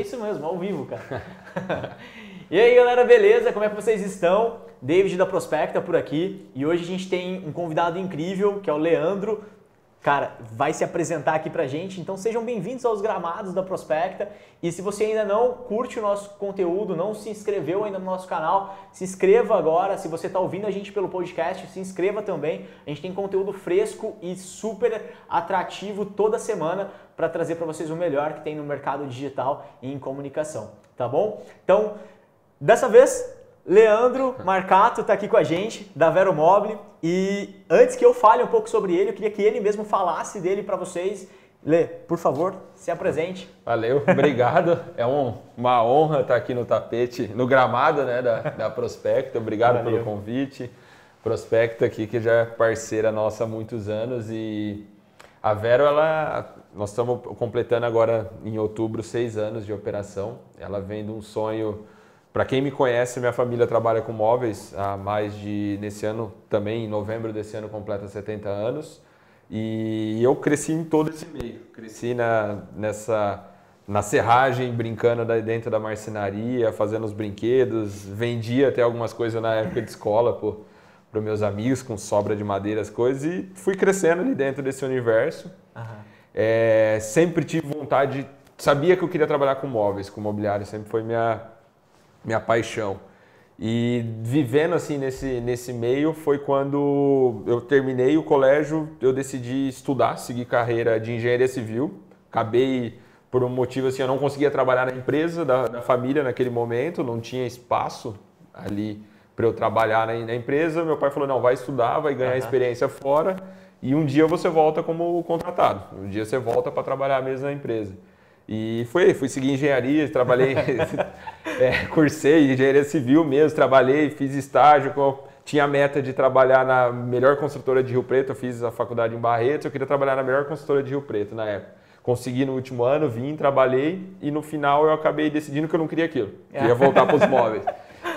Isso mesmo, ao vivo, cara. e aí, galera, beleza? Como é que vocês estão? David da Prospecta por aqui e hoje a gente tem um convidado incrível que é o Leandro. Cara, vai se apresentar aqui pra gente, então sejam bem-vindos aos gramados da Prospecta. E se você ainda não curte o nosso conteúdo, não se inscreveu ainda no nosso canal, se inscreva agora. Se você está ouvindo a gente pelo podcast, se inscreva também. A gente tem conteúdo fresco e super atrativo toda semana para trazer para vocês o melhor que tem no mercado digital e em comunicação, tá bom? Então, dessa vez Leandro Marcato está aqui com a gente, da Vero Mobile. E antes que eu fale um pouco sobre ele, eu queria que ele mesmo falasse dele para vocês. Lê, por favor, se apresente. Valeu, obrigado. é um, uma honra estar aqui no tapete, no gramado né, da, da Prospecta. Obrigado Valeu. pelo convite. Prospecta aqui, que já é parceira nossa há muitos anos. E a Vero, ela, nós estamos completando agora em outubro seis anos de operação. Ela vem de um sonho para quem me conhece, minha família trabalha com móveis há mais de, nesse ano também, em novembro desse ano, completa 70 anos. E eu cresci em todo esse meio. Cresci na, nessa, na serragem, brincando dentro da marcenaria, fazendo os brinquedos. Vendia até algumas coisas na época de escola para meus amigos, com sobra de madeira, as coisas. E fui crescendo ali dentro desse universo. Uhum. É, sempre tive vontade, sabia que eu queria trabalhar com móveis, com mobiliário, sempre foi minha minha paixão. E vivendo assim nesse, nesse meio foi quando eu terminei o colégio, eu decidi estudar, seguir carreira de engenharia civil. Acabei por um motivo assim, eu não conseguia trabalhar na empresa da, da família naquele momento, não tinha espaço ali para eu trabalhar na, na, empresa. Meu pai falou: não, vai estudar, vai ganhar uhum. experiência fora e um dia você volta como contratado. Um dia você volta para trabalhar mesmo na empresa. E fui, fui seguir engenharia, trabalhei, é, cursei engenharia civil mesmo, trabalhei, fiz estágio, tinha a meta de trabalhar na melhor construtora de Rio Preto, eu fiz a faculdade em Barretos, eu queria trabalhar na melhor construtora de Rio Preto na época. Consegui no último ano, vim, trabalhei e no final eu acabei decidindo que eu não queria aquilo, queria voltar para os móveis.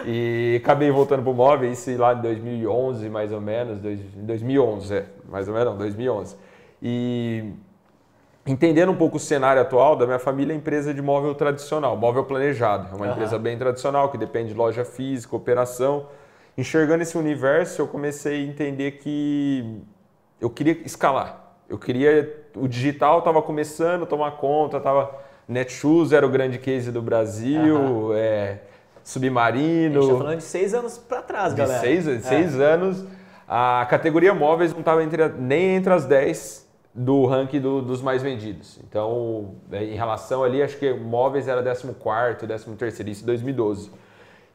E acabei voltando para o móveis, isso lá em 2011 mais ou menos, 2011, é, mais ou menos não, 2011. E entendendo um pouco o cenário atual da minha família, é empresa de móvel tradicional, móvel planejado. É uma uhum. empresa bem tradicional, que depende de loja física, operação. Enxergando esse universo, eu comecei a entender que eu queria escalar. Eu queria. O digital estava começando a tomar conta, estava. Netshoes era o grande case do Brasil, uhum. é, Submarino. A gente está falando de seis anos para trás, de galera. Seis, é. seis anos. A categoria móveis não estava nem entre as dez do ranking do, dos mais vendidos. Então, é, em relação ali, acho que móveis era 14º, 13º, isso em 2012.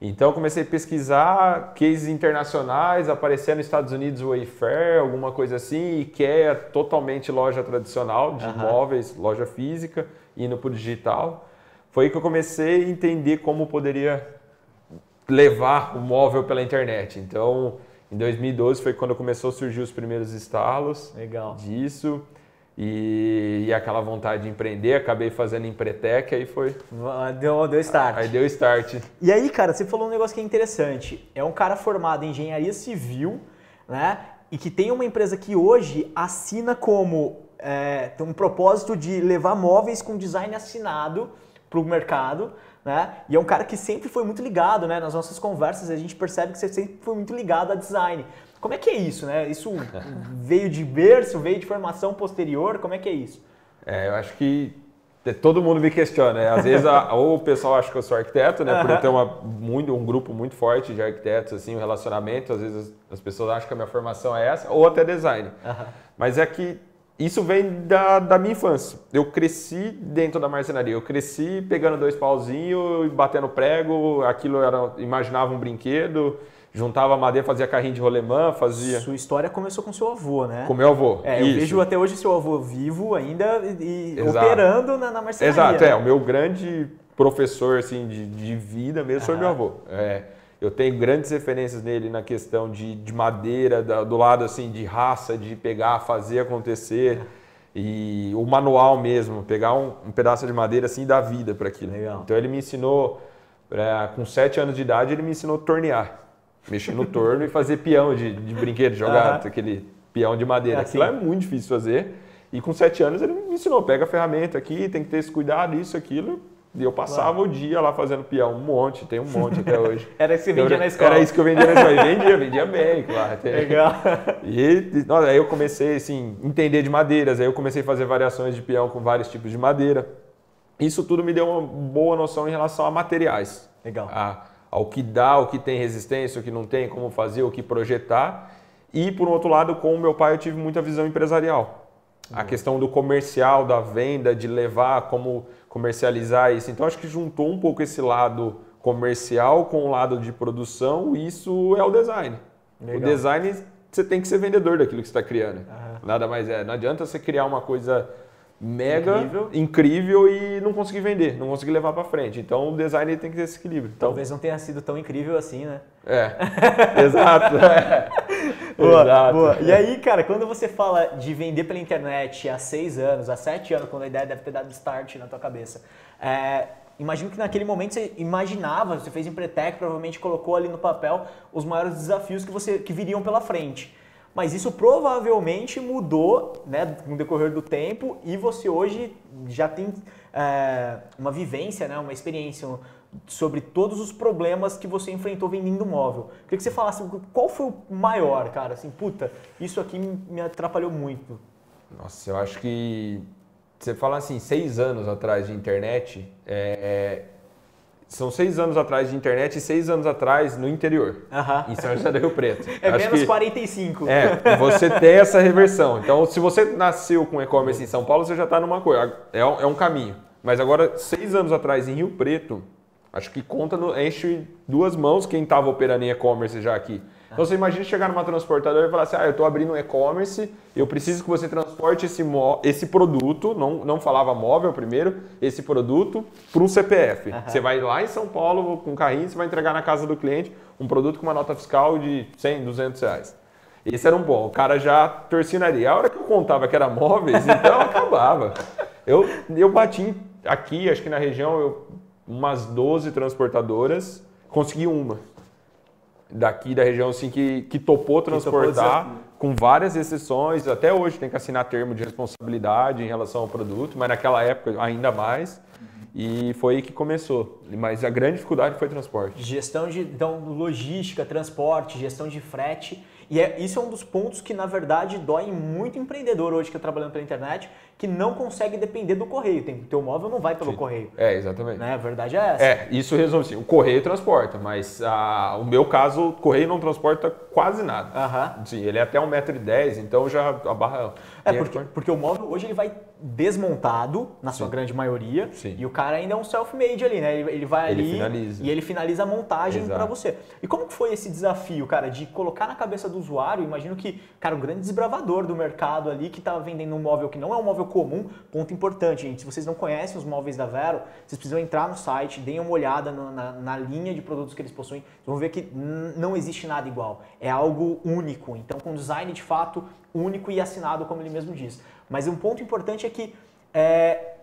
Então, comecei a pesquisar cases internacionais, aparecer nos Estados Unidos o Wayfair, alguma coisa assim, que é totalmente loja tradicional de uhum. móveis, loja física, indo para o digital. Foi aí que eu comecei a entender como poderia levar o móvel pela internet. Então, em 2012 foi quando começou a surgir os primeiros estalos Legal. disso. E, e, aquela vontade de empreender, acabei fazendo Empretec, aí foi. Deu, deu start. Aí deu start. E aí, cara, você falou um negócio que é interessante. É um cara formado em engenharia civil, né? E que tem uma empresa que hoje assina como. É, tem um propósito de levar móveis com design assinado para o mercado né? E é um cara que sempre foi muito ligado, né? Nas nossas conversas a gente percebe que você sempre foi muito ligado a design. Como é que é isso, né? Isso veio de berço, veio de formação posterior? Como é que é isso? É, eu acho que todo mundo me questiona, né? Às vezes a, ou o pessoal acha que eu sou arquiteto, né? Por eu ter uma, muito, um grupo muito forte de arquitetos, assim, um relacionamento. Às vezes as pessoas acham que a minha formação é essa, ou até design. Mas é que isso vem da, da minha infância. Eu cresci dentro da marcenaria. Eu cresci pegando dois pauzinhos e batendo prego. Aquilo era, imaginava um brinquedo. Juntava madeira, fazia carrinho de rolemã, fazia. Sua história começou com seu avô, né? Com meu avô. É, eu Isso. vejo até hoje seu avô vivo ainda e Exato. operando na, na marcenaria. Exato, é. O meu grande professor assim, de, de vida mesmo foi meu avô. É, eu tenho grandes referências nele na questão de, de madeira, da, do lado assim de raça, de pegar, fazer acontecer. E o manual mesmo, pegar um, um pedaço de madeira assim e dar vida para aquilo. Legal. Então ele me ensinou, é, com sete anos de idade, ele me ensinou a tornear. Mexer no torno e fazer peão de, de brinquedo, jogar uhum. aquele peão de madeira. É assim. Aquilo é muito difícil fazer. E com sete anos ele me ensinou, pega a ferramenta aqui, tem que ter esse cuidado, isso, aquilo. E eu passava claro. o dia lá fazendo peão, um monte, tem um monte até hoje. era isso que vendia na escola? Era isso que eu vendia na escola. E vendia, vendia bem, claro. Legal. E aí eu comecei, assim, entender de madeiras. Aí eu comecei a fazer variações de peão com vários tipos de madeira. Isso tudo me deu uma boa noção em relação a materiais. Legal. A, ao que dá, o que tem resistência, o que não tem, como fazer, o que projetar. E, por outro lado, com o meu pai, eu tive muita visão empresarial. A questão do comercial, da venda, de levar, como comercializar isso. Então, acho que juntou um pouco esse lado comercial com o lado de produção, e isso é o design. Legal. O design, você tem que ser vendedor daquilo que você está criando. Uhum. Nada mais é. Não adianta você criar uma coisa mega incrível. incrível. e não conseguir vender, não conseguir levar para frente. Então o design tem que ter esse equilíbrio. Então, Talvez não tenha sido tão incrível assim, né? É, exato. boa, exato. Boa. E aí, cara, quando você fala de vender pela internet há seis anos, há sete anos, quando a ideia deve ter dado start na tua cabeça, é, imagino que naquele momento você imaginava, você fez Empretec, provavelmente colocou ali no papel os maiores desafios que, você, que viriam pela frente. Mas isso provavelmente mudou né, no decorrer do tempo e você hoje já tem é, uma vivência, né, uma experiência sobre todos os problemas que você enfrentou vendendo móvel. Queria que você falasse qual foi o maior, cara? Assim, puta, isso aqui me atrapalhou muito. Nossa, eu acho que você fala assim, seis anos atrás de internet, é, são seis anos atrás de internet e seis anos atrás no interior, uhum. em São José do Rio Preto. É Acho menos que, 45. É, você tem essa reversão. Então, se você nasceu com e-commerce em São Paulo, você já está numa coisa, é, é um caminho. Mas agora, seis anos atrás em Rio Preto, acho que conta, no, enche duas mãos quem estava operando em e-commerce já aqui. Então você imagina chegar numa transportadora e falar assim, ah, eu estou abrindo um e-commerce, eu preciso que você transporte esse, esse produto, não, não falava móvel primeiro, esse produto para um CPF. Uhum. Você vai lá em São Paulo com um carrinho, você vai entregar na casa do cliente um produto com uma nota fiscal de 100, 200 reais. Esse era um bom. O cara já nariz. A hora que eu contava que era móveis, então acabava. Eu, eu bati aqui, acho que na região, eu, umas 12 transportadoras, consegui uma daqui da região assim que, que topou transportar que topou com várias exceções. Até hoje tem que assinar termo de responsabilidade em relação ao produto, mas naquela época ainda mais. E foi aí que começou. Mas a grande dificuldade foi transporte. Gestão de então, logística, transporte, gestão de frete. E é, isso é um dos pontos que, na verdade, dói muito empreendedor hoje que está trabalhando pela internet, que não consegue depender do correio. Tem, teu móvel não vai pelo Sim. correio. É, exatamente. Né? A verdade é essa. É, isso resume assim, o correio transporta, mas a, o meu caso, o correio não transporta quase nada. Aham. Sim, ele é até 1,10m, então já a barra... É, porque, porque o móvel hoje ele vai desmontado, na sua Sim. grande maioria, Sim. e o cara ainda é um self-made ali, né? Ele, ele vai ele ali finaliza. e ele finaliza a montagem para você. E como que foi esse desafio, cara, de colocar na cabeça do usuário? Imagino que, cara, o grande desbravador do mercado ali que estava vendendo um móvel que não é um móvel comum, ponto importante, gente. Se vocês não conhecem os móveis da Vero, vocês precisam entrar no site, deem uma olhada no, na, na, linha de produtos que eles possuem. Vocês vão ver que não existe nada igual. É algo único. Então, com design de fato único e assinado, como ele mesmo diz. Mas um ponto importante é que é,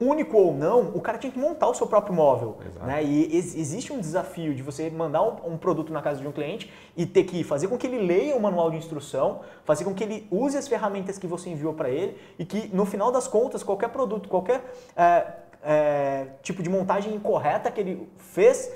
único ou não, o cara tinha que montar o seu próprio móvel. Né? E ex existe um desafio de você mandar um, um, produto na casa de um cliente e ter que fazer com que ele leia o manual de instrução, fazer com que ele use as ferramentas que você enviou para ele e que no final das contas, qualquer produto, qualquer é, é, tipo de montagem incorreta que ele fez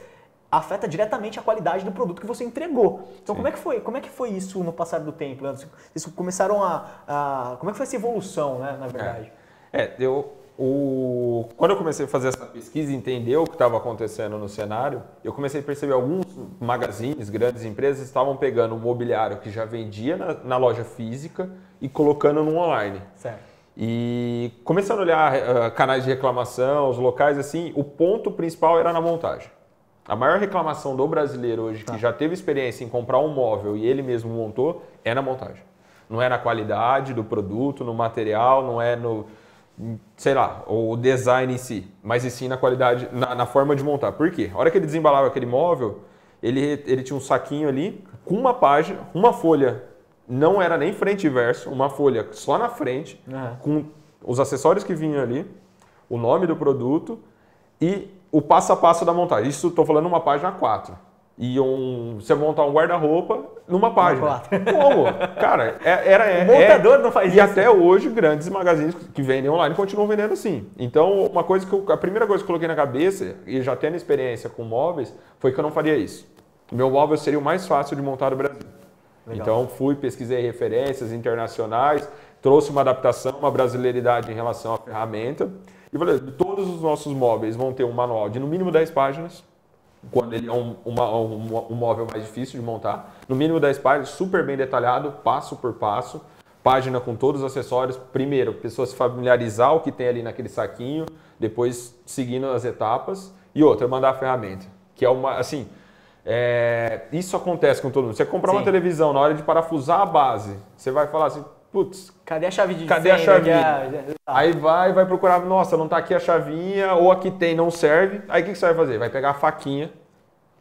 afeta diretamente a qualidade do produto que você entregou. Então, Sim. como é que foi? Como é que foi isso no passar do tempo, Leandro? Vocês começaram a, a, como é que foi essa evolução, né, na verdade? É, é eu o, quando eu comecei a fazer essa pesquisa e entender o que estava acontecendo no cenário, eu comecei a perceber alguns magazines, grandes empresas, estavam pegando o mobiliário que já vendia na, na loja física e colocando no online. Certo. E começando a olhar uh, canais de reclamação, os locais assim, o ponto principal era na montagem. A maior reclamação do brasileiro hoje, tá. que já teve experiência em comprar um móvel e ele mesmo montou, é na montagem. Não é na qualidade do produto, no material, não é no, sei lá, o design em si, mas e sim na qualidade, na, na, forma de montar. Por quê? A hora que ele desembalava aquele móvel, ele, ele tinha um saquinho ali com uma página, uma folha, não era nem frente e verso, uma folha só na frente, uhum. com os acessórios que vinham ali, o nome do produto e o passo a passo da montagem. Isso estou falando uma página 4. e um, você montar um guarda-roupa numa página. Como? Cara, é, era. É, o montador é, não faz e isso. E até hoje, grandes magazines que vendem online continuam vendendo assim. Então, uma coisa que eu, a primeira coisa que eu coloquei na cabeça, e já tendo experiência com móveis, foi que eu não faria isso. O meu móvel seria o mais fácil de montar no Brasil. Legal. Então, fui, pesquisei referências internacionais, trouxe uma adaptação, uma brasileiridade em relação à ferramenta. E falei, todos os nossos móveis vão ter um manual de no mínimo 10 páginas quando ele é um, uma, um, um, móvel mais difícil de montar. No mínimo 10 páginas, super bem detalhado, passo por passo, página com todos os acessórios. Primeiro, a pessoa se familiarizar o que tem ali naquele saquinho, depois seguindo as etapas. E outra, mandar a ferramenta, que é uma, assim, é, isso acontece com todo mundo. Você comprar Sim. uma televisão, na hora de parafusar a base, você vai falar assim, putz, cadê a chave de Cadê a chavinha? Aí vai, vai procurar, nossa, não tá aqui a chavinha, ou aqui tem, não serve. Aí o que, que você vai fazer? Vai pegar a faquinha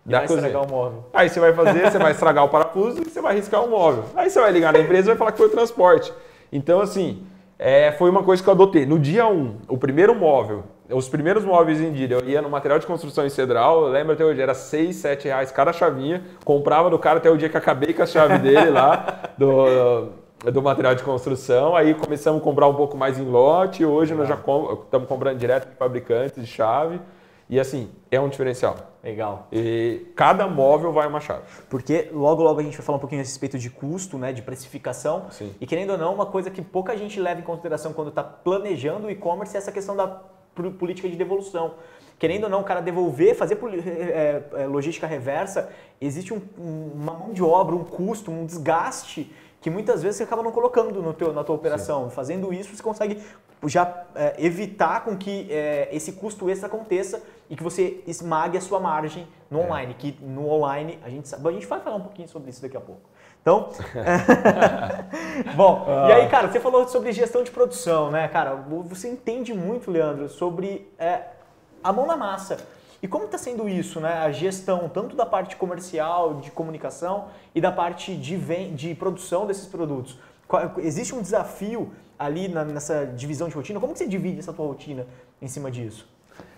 e da vai cozinha. estragar o móvel. Aí você vai fazer, você vai estragar o parafuso e você vai riscar o móvel. Aí você vai ligar na empresa e vai falar que foi o transporte. Então, assim, é, foi uma coisa que eu adotei. No dia 1, um, o primeiro móvel, os primeiros móveis em dia, eu ia no material de construção em Cedral, eu lembro até hoje, era 6, 7 reais cada chavinha, comprava do cara até o dia que acabei com a chave dele lá, do do material de construção, aí começamos a comprar um pouco mais em lote, hoje Legal. nós já estamos comprando direto de fabricantes de chave, e assim, é um diferencial. Legal. E cada móvel vai uma chave. Porque logo logo a gente vai falar um pouquinho a respeito de custo, né, de precificação. Sim. E querendo ou não, uma coisa que pouca gente leva em consideração quando está planejando o e-commerce é essa questão da política de devolução. Querendo ou não, o cara devolver, fazer é, é, logística reversa, existe um, uma mão de obra, um custo, um desgaste que muitas vezes você acaba não colocando no teu, na tua operação. Sim. Fazendo isso, você consegue já é, evitar com que é, esse custo extra aconteça e que você esmague a sua margem no é. online. Que no online, a gente sabe, a gente vai falar um pouquinho sobre isso daqui a pouco. Então, bom, ah. e aí, cara, você falou sobre gestão de produção, né, cara? Você entende muito, Leandro, sobre é, a mão na massa. E como está sendo isso, né? A gestão tanto da parte comercial, de comunicação e da parte de, de produção desses produtos. Existe um desafio ali na, nessa divisão de rotina? Como que você divide essa tua rotina em cima disso?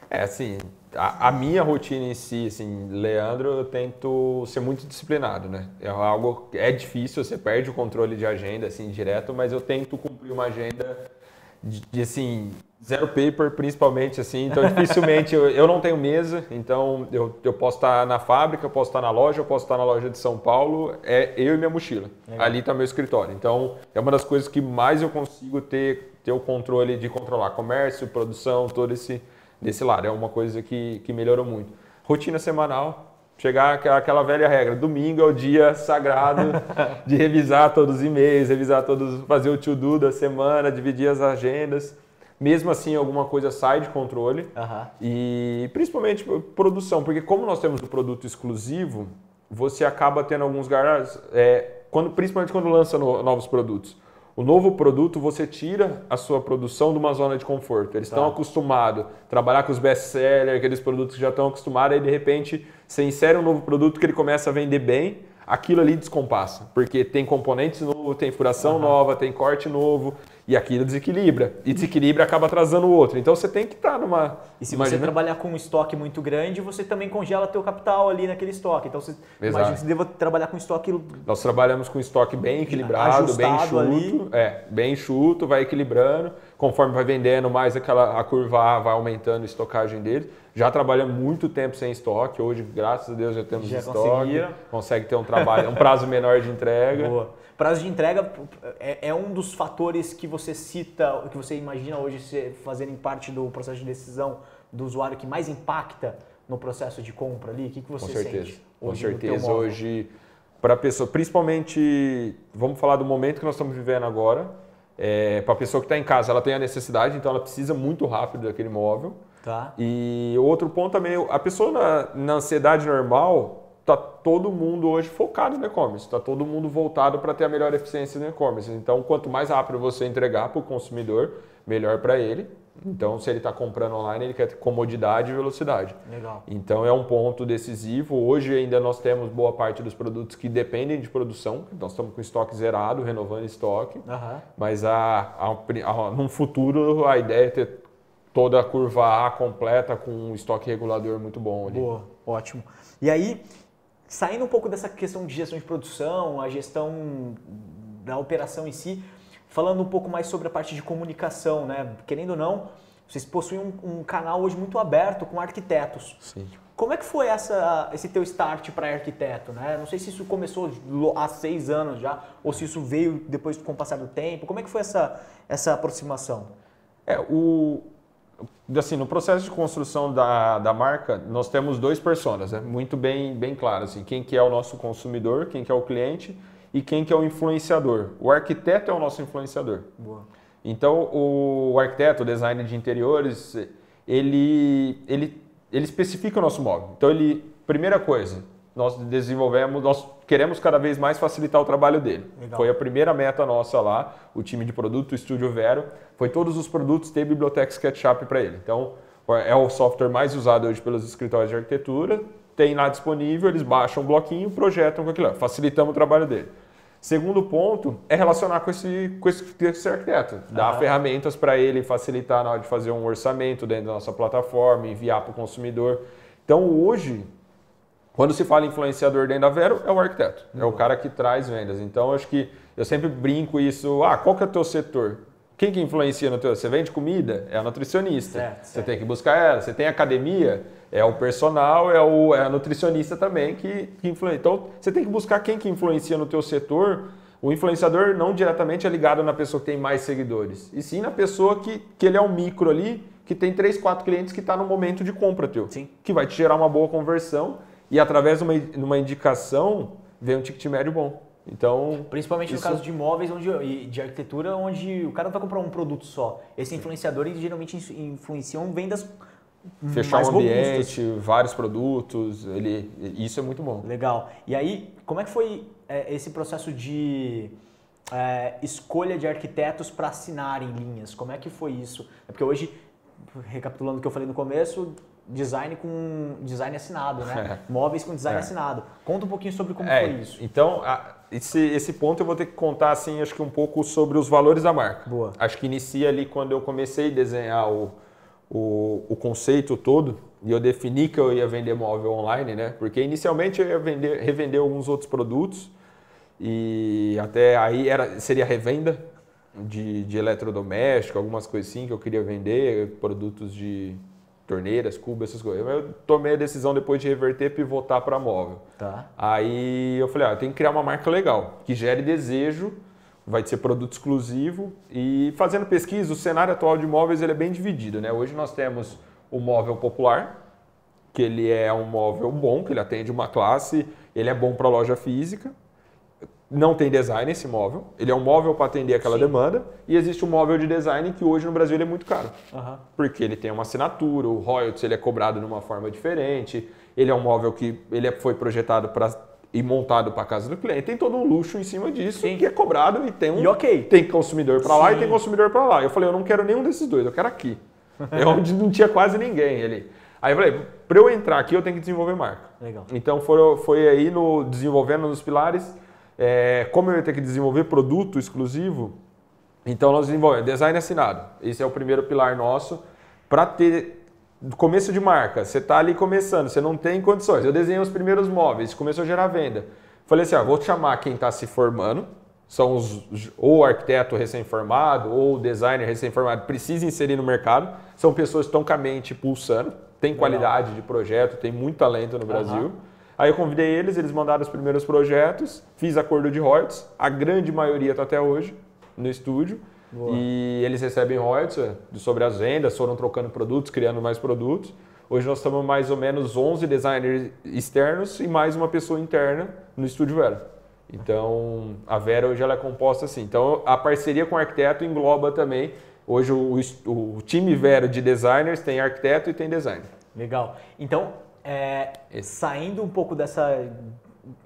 É assim, a, a, minha rotina em si, assim, Leandro, eu tento ser muito disciplinado, né? É algo é difícil, você perde o controle de agenda assim direto, mas eu tento cumprir uma agenda de, de assim Zero paper, principalmente, assim. Então, dificilmente eu, eu não tenho mesa, então eu, eu posso estar na fábrica, eu posso estar na loja, eu posso estar na loja de São Paulo. É eu e minha mochila. Legal. Ali está meu escritório. Então, é uma das coisas que mais eu consigo ter, ter o controle de controlar comércio, produção, todo esse desse lado. É uma coisa que, que melhorou muito. Rotina semanal, chegar aquela velha regra. Domingo é o dia sagrado de revisar todos os e-mails, revisar todos, fazer o to-do da semana, dividir as agendas mesmo assim alguma coisa sai de controle. Uhum. E principalmente produção, porque como nós temos o produto exclusivo, você acaba tendo alguns garras, é, quando, principalmente quando lança no, novos produtos. O novo produto, você tira a sua produção de uma zona de conforto. Eles estão tá. acostumados a trabalhar com os best-sellers, aqueles produtos que já estão acostumados, aí de repente você insere um novo produto que ele começa a vender bem, aquilo ali descompassa, porque tem componentes novos, tem furação uhum. nova, tem corte novo, e aquilo desequilibra. E desequilibra acaba atrasando o outro. Então você tem que estar tá numa. E se imagina... você trabalhar com um estoque muito grande, você também congela teu capital ali naquele estoque. Então você Exato. imagina que você deva trabalhar com estoque. Nós trabalhamos com estoque bem equilibrado, bem enxuto. Ali. É, bem enxuto, vai equilibrando. Conforme vai vendendo mais aquela a curva vai aumentando a estocagem dele. Já trabalhamos muito tempo sem estoque. Hoje, graças a Deus, já temos já estoque. Conseguiram. Consegue ter um trabalho, um prazo menor de entrega. Boa. Prazo de entrega é, é, um dos fatores que você cita, que você imagina hoje fazerem parte do processo de decisão do usuário que mais impacta no processo de compra ali? O que, que você Com certeza. sente? Com certeza. Hoje, para a pessoa, principalmente, vamos falar do momento que nós estamos vivendo agora. É, para a pessoa que está em casa, ela tem a necessidade, então ela precisa muito rápido daquele móvel. Tá. E outro ponto também, a pessoa na, na ansiedade normal, está todo mundo hoje focado no e-commerce, está todo mundo voltado para ter a melhor eficiência no e-commerce. Então, quanto mais rápido você entregar para o consumidor, melhor para ele. Então, se ele está comprando online, ele quer ter comodidade e velocidade. Legal. Então, é um ponto decisivo. Hoje, ainda nós temos boa parte dos produtos que dependem de produção. Nós estamos com estoque zerado, renovando estoque. Uhum. Mas, a, a, a, num futuro, a ideia é ter toda a curva A completa com um estoque regulador muito bom ali. Boa, ótimo. E aí, saindo um pouco dessa questão de gestão de produção, a gestão da operação em si, falando um pouco mais sobre a parte de comunicação, né? Querendo ou não, vocês possuem um, um canal hoje muito aberto com arquitetos. Sim. Como é que foi essa, esse teu start para arquiteto? Né? Não sei se isso começou há seis anos já, ou se isso veio depois com o passar do tempo. Como é que foi essa, essa aproximação? É, o, assim, no processo de construção da, da marca, nós temos dois personas, né? muito bem, bem claro. Assim, quem que é o nosso consumidor, quem que é o cliente e quem que é o influenciador. O arquiteto é o nosso influenciador. Boa. Então, o arquiteto, o designer de interiores, ele, ele ele especifica o nosso móvel. Então, ele, primeira coisa, nós desenvolvemos, nós queremos cada vez mais facilitar o trabalho dele. Legal. Foi a primeira meta nossa lá, o time de produto, o Estúdio Vero, foi todos os produtos ter biblioteca SketchUp para ele. Então, é o software mais usado hoje pelos escritórios de arquitetura, tem lá disponível, eles baixam um bloquinho, projetam com aquilo, facilitamos o trabalho dele. Segundo ponto é relacionar com esse, com esse, esse arquiteto, dar uhum. ferramentas para ele facilitar na hora de fazer um orçamento dentro da nossa plataforma, enviar para o consumidor. Então hoje, quando se fala influenciador dentro da Vero, é o arquiteto, uhum. é o cara que traz vendas. Então acho que eu sempre brinco isso, ah, qual que é o teu setor? Quem que influencia no teu? Você vende comida? É a nutricionista. Certo, certo. Você tem que buscar ela. Você tem academia? É o personal, é, o, é a nutricionista também que, que influencia. Então, você tem que buscar quem que influencia no teu setor. O influenciador não diretamente é ligado na pessoa que tem mais seguidores, e sim na pessoa que, que ele é um micro ali, que tem três, quatro clientes que está no momento de compra teu. Sim. Que vai te gerar uma boa conversão e através de uma, de uma indicação vem um ticket médio bom. Então, Principalmente isso... no caso de imóveis onde, e de arquitetura, onde o cara não vai comprar um produto só. Esses influenciadores geralmente influenciam vendas Fechar um ambiente, robustas. vários produtos, ele, isso é muito bom. Legal. E aí, como é que foi é, esse processo de é, escolha de arquitetos para assinarem linhas? Como é que foi isso? É porque hoje, recapitulando o que eu falei no começo, design com design assinado, né? É. Móveis com design é. assinado. Conta um pouquinho sobre como é, foi isso. Então, a, esse, esse ponto eu vou ter que contar, assim, acho que um pouco sobre os valores da marca. Boa. Acho que inicia ali quando eu comecei a desenhar o, o, o conceito todo e eu defini que eu ia vender móvel online, né? Porque inicialmente eu ia vender, revender alguns outros produtos e até aí era, seria revenda de, de eletrodoméstico, algumas coisas assim que eu queria vender, produtos de torneiras, cubos, essas coisas. Eu tomei a decisão depois de reverter, pivotar para móvel. Tá. Aí eu falei, ah, eu tenho que criar uma marca legal, que gere desejo, vai ser produto exclusivo. E fazendo pesquisa, o cenário atual de móveis ele é bem dividido. Né? Hoje nós temos o móvel popular, que ele é um móvel bom, que ele atende uma classe, ele é bom para loja física não tem design esse móvel. Ele é um móvel para atender aquela Sim. demanda. E existe um móvel de design que hoje no Brasil ele é muito caro. Uhum. Porque ele tem uma assinatura, o royalties ele é cobrado de uma forma diferente. Ele é um móvel que ele é, foi projetado para e montado para casa do cliente. Tem todo um luxo em cima disso Sim. que é cobrado e tem um e okay. tem consumidor para lá e tem consumidor para lá. Eu falei, eu não quero nenhum desses dois, eu quero aqui. é onde não tinha quase ninguém ali. Aí eu falei, para eu entrar aqui eu tenho que desenvolver marca. Legal. Então foi, foi aí no desenvolvendo nos pilares é, como eu ia ter que desenvolver produto exclusivo, então nós desenvolvemos design assinado. Esse é o primeiro pilar nosso para ter começo de marca. Você está ali começando, você não tem condições. Eu desenhei os primeiros móveis, começou a gerar venda. Falei assim, ó, vou chamar quem está se formando, são os ou arquiteto recém-formado ou designer recém-formado, precisa inserir no mercado. São pessoas que estão com a mente pulsando, tem qualidade de projeto, tem muito talento no Brasil. Uhum. Aí eu convidei eles, eles mandaram os primeiros projetos, fiz acordo de royalties, a grande maioria está até hoje no estúdio. Boa. E eles recebem royalties é, sobre as vendas, foram trocando produtos, criando mais produtos. Hoje nós estamos mais ou menos 11 designers externos e mais uma pessoa interna no estúdio Vera. Então, a Vera hoje ela é composta assim. Então, a parceria com o arquiteto engloba também. Hoje o, o time Vera de designers tem arquiteto e tem designer. Legal. Então, é, saindo um pouco dessa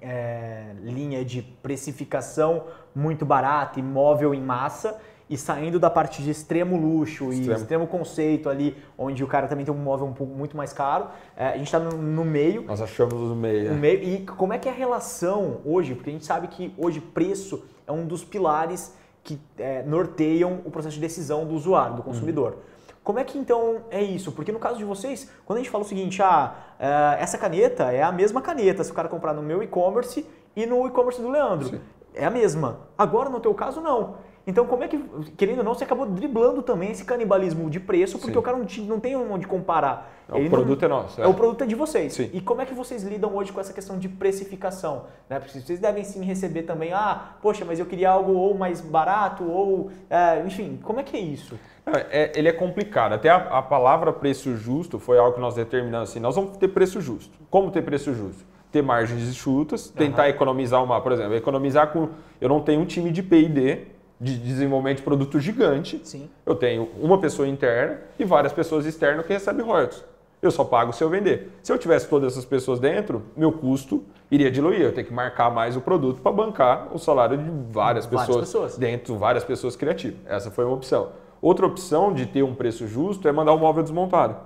é, linha de precificação muito barata, imóvel em massa, e saindo da parte de extremo luxo extremo. e extremo conceito ali, onde o cara também tem um móvel um pouco muito mais caro, é, a gente está no, no, meio. Nós achamos no meio. No meio. E como é que é a relação hoje? Porque a gente sabe que hoje preço é um dos pilares que é, norteiam o processo de decisão do usuário, do consumidor. Uhum. Como é que então é isso? Porque no caso de vocês, quando a gente fala o seguinte, ah, é, essa caneta é a mesma caneta se o cara comprar no meu e-commerce e no e-commerce do Leandro. Sim. É a mesma. Agora, no teu caso, não. Então, como é que, querendo ou não, você acabou driblando também esse canibalismo de preço, porque Sim. o cara não, não tem onde comparar. É, o produto não, é nosso. É. é. o produto é de vocês. Sim. E como é que vocês lidam hoje com essa questão de precificação? Né? Porque vocês devem sim receber também, ah, poxa, mas eu queria algo ou mais barato, ou. É, enfim, como é que é isso? É, ele é complicado. Até a, a, palavra preço justo foi algo que nós determinamos assim: nós vamos ter preço justo. Como ter preço justo? Ter margens enxutas, tentar uhum. economizar uma, por exemplo, economizar com. Eu não tenho um time de PD de desenvolvimento de produto gigante. Sim. Eu tenho uma pessoa interna e várias pessoas externas que recebem royalties. Eu só pago se eu vender. Se eu tivesse todas essas pessoas dentro, meu custo iria diluir. Eu tenho que marcar mais o produto para bancar o salário de várias, várias pessoas, pessoas, dentro, várias pessoas criativas. Essa foi uma opção. Outra opção de ter um preço justo é mandar o móvel desmontado.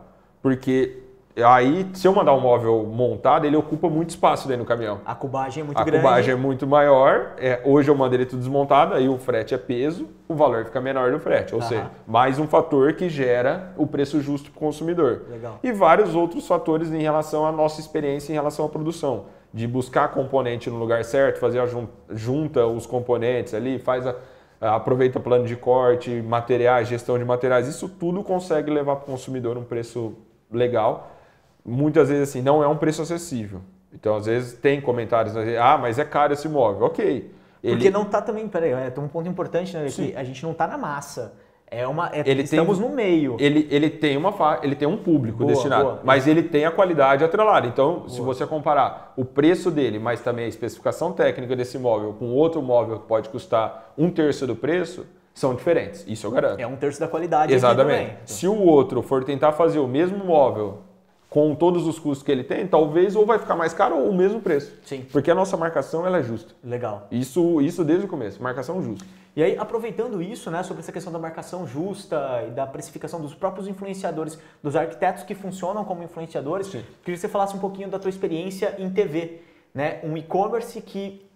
Porque Aí, se eu mandar um móvel montado, ele ocupa muito espaço dentro do caminhão. A cubagem é muito a grande. A cubagem é muito maior. É, hoje eu mando ele tudo desmontado, aí o frete é peso, o valor fica menor do frete. Ou seja, mais um fator que gera o preço justo para o consumidor. Legal. E vários outros fatores em relação à nossa experiência em relação à produção. De buscar componente no lugar certo, fazer a junta, junta os componentes ali, faz a, aproveita plano de corte, materiais, gestão de materiais. Isso tudo consegue levar para o consumidor um preço legal muitas vezes assim, não é um preço acessível. Então, às vezes, tem comentários, ah, mas é caro esse imóvel. Ok. Ele... Porque não está também, peraí, é, tem um ponto importante, né? Que a gente não está na massa. É uma, é, ele estamos tem, no meio. Ele, ele, tem uma, ele tem um público boa, destinado, boa. mas ele tem a qualidade atrelada. Então, boa. se você comparar o preço dele, mas também a especificação técnica desse imóvel com outro móvel que pode custar um terço do preço, são diferentes. Isso eu garanto. É um terço da qualidade. Exatamente. Se o outro for tentar fazer o mesmo móvel com todos os custos que ele tem, talvez ou vai ficar mais caro ou o mesmo preço. Sim. Porque a nossa marcação ela é justa. Legal. Isso, isso desde o começo, marcação justa. E aí, aproveitando isso, né, sobre essa questão da marcação justa e da precificação dos próprios influenciadores, dos arquitetos que funcionam como influenciadores, Sim. queria que você falasse um pouquinho da tua experiência em TV. Né? Um e-commerce que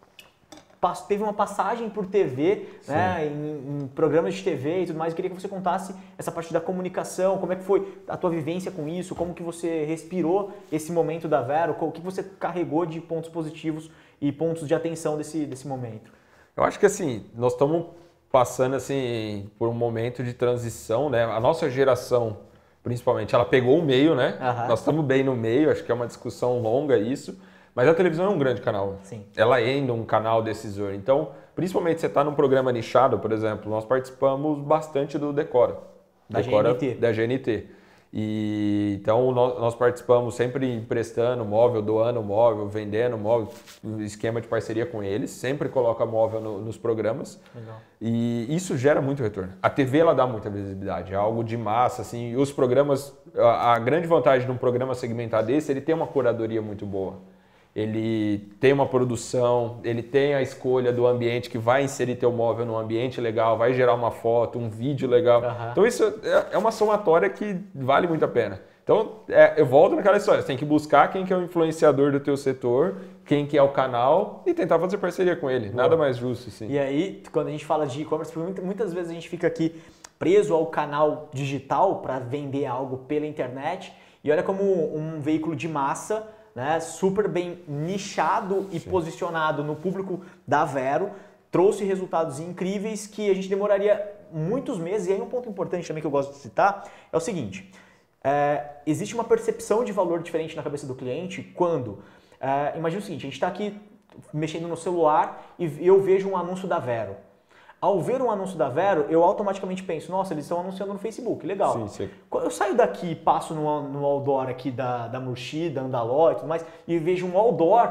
teve uma passagem por TV, né, em, em, programas de TV e tudo mais. Eu queria que você contasse essa parte da comunicação, como é que foi a tua vivência com isso, como que você respirou esse momento da Vero, o que você carregou de pontos positivos e pontos de atenção desse, desse momento. Eu acho que assim, nós estamos passando assim por um momento de transição, né? A nossa geração, principalmente, ela pegou o meio, né? Uhum. Nós estamos bem no meio, acho que é uma discussão longa isso. Mas a televisão é um grande canal. Sim. Ela é ainda um canal decisor. Então, principalmente você está num programa nichado, por exemplo, nós participamos bastante do Decora. Da Decora, GNT. Da GNT. E, então nós, nós, participamos sempre emprestando móvel, doando móvel, vendendo móvel, esquema de parceria com eles, sempre coloca móvel no, nos programas. Legal. E isso gera muito retorno. A TV ela dá muita visibilidade, é algo de massa, assim, e os programas, a, a grande vantagem de um programa segmentado desse, ele tem uma curadoria muito boa ele tem uma produção, ele tem a escolha do ambiente que vai inserir teu móvel num ambiente legal, vai gerar uma foto, um vídeo legal. Uhum. Então isso é, é uma somatória que vale muito a pena. Então, é, eu volto naquela história, você tem que buscar quem que é o influenciador do teu setor, quem que é o canal e tentar fazer parceria com ele. Boa. Nada mais justo, sim. E aí, quando a gente fala de e-commerce, muitas vezes a gente fica aqui preso ao canal digital para vender algo pela internet e olha como um veículo de massa né, super bem nichado e Sim. posicionado no público da Vero, trouxe resultados incríveis que a gente demoraria muitos meses. E aí um ponto importante também que eu gosto de citar é o seguinte, é, existe uma percepção de valor diferente na cabeça do cliente quando, é, imagina o seguinte, a gente está aqui mexendo no celular e eu vejo um anúncio da Vero. Ao ver um anúncio da Vero, eu automaticamente penso, nossa, eles estão anunciando no Facebook, legal. Sim, sim. Eu saio daqui e passo no, no outdoor aqui da, da Murchi, da Andaló e tudo mais, e vejo um outdoor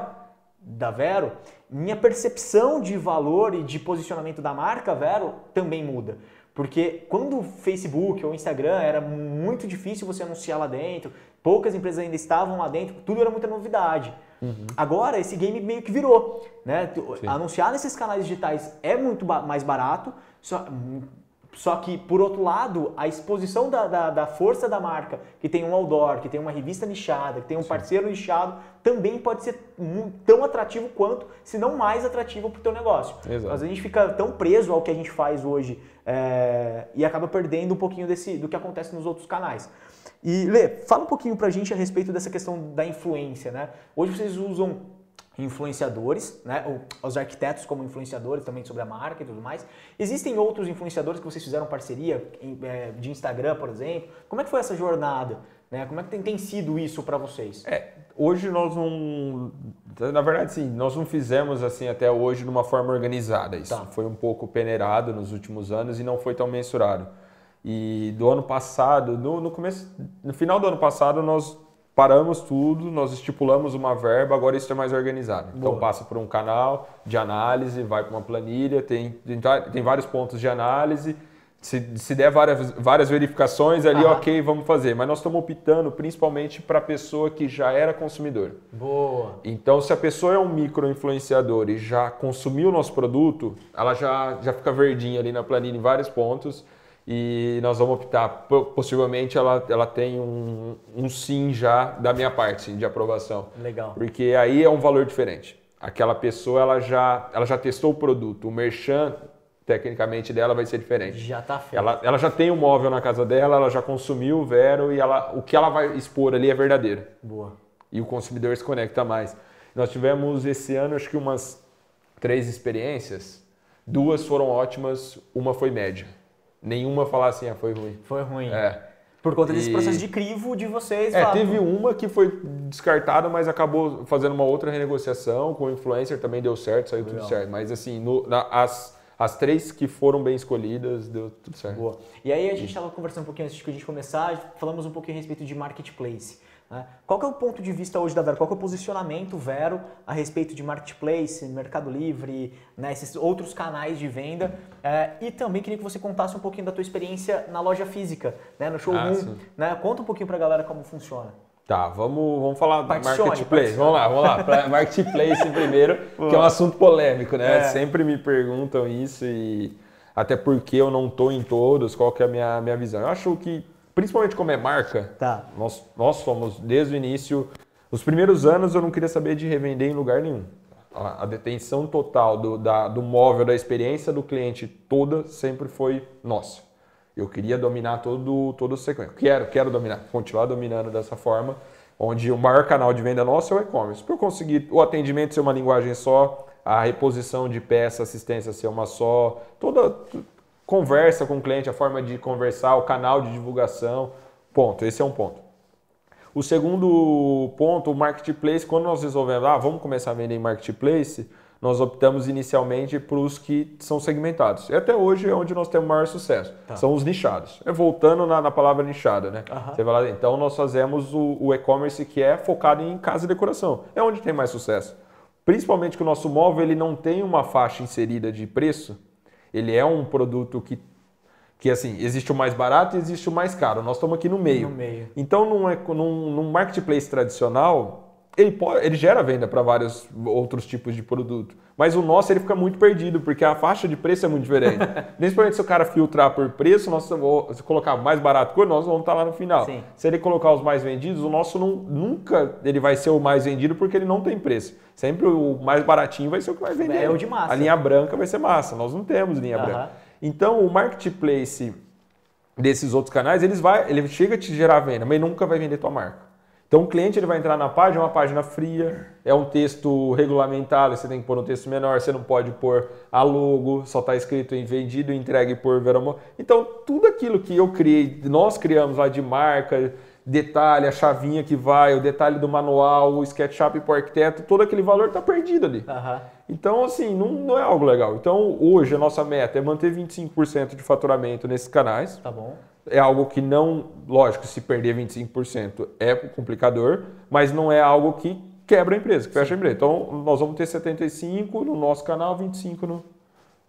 da Vero, minha percepção de valor e de posicionamento da marca Vero também muda. Porque quando o Facebook ou o Instagram era muito difícil você anunciar lá dentro, poucas empresas ainda estavam lá dentro, tudo era muita novidade. Uhum. Agora, esse game meio que virou. Né? Anunciar nesses canais digitais é muito mais barato, só, Só que, por outro lado, a exposição da, da, da, força da marca, que tem um outdoor, que tem uma revista nichada, que tem um Sim. parceiro nichado, também pode ser tão atrativo quanto, se não mais atrativo para o teu negócio. Exato. Mas a gente fica tão preso ao que a gente faz hoje é, e acaba perdendo um pouquinho desse, do que acontece nos outros canais. E, Lê, fala um pouquinho para a gente a respeito dessa questão da influência. Né? Hoje vocês usam influenciadores, né? os arquitetos como influenciadores também sobre a marca e tudo mais. Existem outros influenciadores que vocês fizeram parceria é, de Instagram, por exemplo. Como é que foi essa jornada? Né? Como é que tem, tem sido isso para vocês? É, hoje nós não, na verdade sim, nós não fizemos assim até hoje de uma forma organizada. Isso tá. foi um pouco peneirado nos últimos anos e não foi tão mensurado. E do ano passado, no, no começo, no final do ano passado nós paramos tudo, nós estipulamos uma verba, agora isso é mais organizado. Então, Boa. Então passa por um canal de análise, vai para uma planilha, tem, tem, vários pontos de análise. Se, se der várias, várias verificações ali, ok, vamos fazer. Mas nós estamos optando principalmente para a pessoa que já era consumidor. Boa. Então, se a pessoa é um micro-influenciador e já consumiu o nosso produto, ela já, já fica verdinha ali na planilha em vários pontos e nós vamos optar, possivelmente ela, ela tem um, um sim já da minha parte, sim, de aprovação. Legal. Porque aí é um valor diferente. Aquela pessoa ela já, ela já testou o produto, o merchan tecnicamente dela vai ser diferente. Já está feito. Ela, ela já tem um móvel na casa dela, ela já consumiu o Vero e ela, o que ela vai expor ali é verdadeiro. Boa. E o consumidor se conecta mais. Nós tivemos esse ano acho que umas três experiências, duas foram ótimas, uma foi média nenhuma falar assim, ah, foi ruim. Foi ruim. É. Por conta desse e... processo de crivo de vocês. É, teve uma que foi descartada, mas acabou fazendo uma outra renegociação com o influencer, também deu certo, saiu Legal. tudo certo. Mas assim, no, na, as, as três que foram bem escolhidas, deu tudo certo. Boa. E aí a gente estava conversando um pouquinho antes de a gente começar, falamos um pouquinho a respeito de marketplace. Né? Qual é o ponto de vista hoje da Vero? Qual é o posicionamento Vero a respeito de marketplace, Mercado Livre, né, esses outros canais de venda? É, e também queria que você contasse um pouquinho da tua experiência na loja física, né, no showroom. Ah, né? Conta um pouquinho para a galera como funciona. Tá, vamos, vamos falar do marketplace. Particione. Vamos lá, vamos lá. marketplace primeiro, que é um assunto polêmico, né? É. Sempre me perguntam isso e até porque eu não estou em todos, qual que é a minha, minha visão. Eu acho que principalmente como é marca, tá. nós, nós somos desde o início. Os primeiros anos eu não queria saber de revender em lugar nenhum. A, a detenção total do, da, do móvel, da experiência do cliente toda sempre foi nossa. Eu queria dominar todo, todo o sequência. Quero, quero dominar, continuar dominando dessa forma, onde o maior canal de venda nosso é o e-commerce. Para eu conseguir o atendimento ser uma linguagem só, a reposição de peça, assistência ser uma só, toda, conversa com o cliente, a forma de conversar, o canal de divulgação. Ponto, esse é um ponto. O segundo ponto, o marketplace, quando nós resolvemos, ah, vamos começar a vender em marketplace, nós optamos inicialmente para os que são segmentados. E até hoje é onde nós temos maior sucesso. Tá. São os nichados. É voltando na, na palavra nichada, né? Uhum. Você vai lá, então nós fazemos o, o e-commerce que é focado em casa e decoração. É onde tem mais sucesso. Principalmente que o nosso móvel ele não tem uma faixa inserida de preço ele é um produto que, que assim, existe o mais barato e existe o mais caro. Nós estamos aqui no meio. No meio. Então, num, num, num marketplace tradicional, ele, pode, ele gera venda para vários outros tipos de produto. Mas o nosso ele fica muito perdido, porque a faixa de preço é muito diferente. Principalmente se o cara filtrar por preço, nós, se colocar mais barato que o nosso, vamos estar lá no final. Sim. Se ele colocar os mais vendidos, o nosso não, nunca ele vai ser o mais vendido porque ele não tem preço. Sempre o mais baratinho vai ser o que vai vender. É o de massa. A linha branca vai ser massa. Nós não temos linha uhum. branca. Então, o marketplace desses outros canais, eles vai, ele chega a te gerar venda, mas nunca vai vender tua marca. Então o cliente ele vai entrar na página, é uma página fria, é um texto regulamentado, você tem que pôr um texto menor, você não pode pôr a logo, só está escrito em vendido, entregue por Veramo. Então tudo aquilo que eu criei, nós criamos lá de marca, detalhe, a chavinha que vai, o detalhe do manual, o SketchUp para o arquiteto, todo aquele valor está perdido ali. Uhum. Então, assim, não, não é algo legal. Então, hoje a nossa meta é manter 25% de faturamento nesses canais. Tá bom é algo que não, lógico, se perder 25% é complicador, mas não é algo que quebra a empresa, que fecha a empresa. Então, nós vamos ter 75 no nosso canal, 25 no,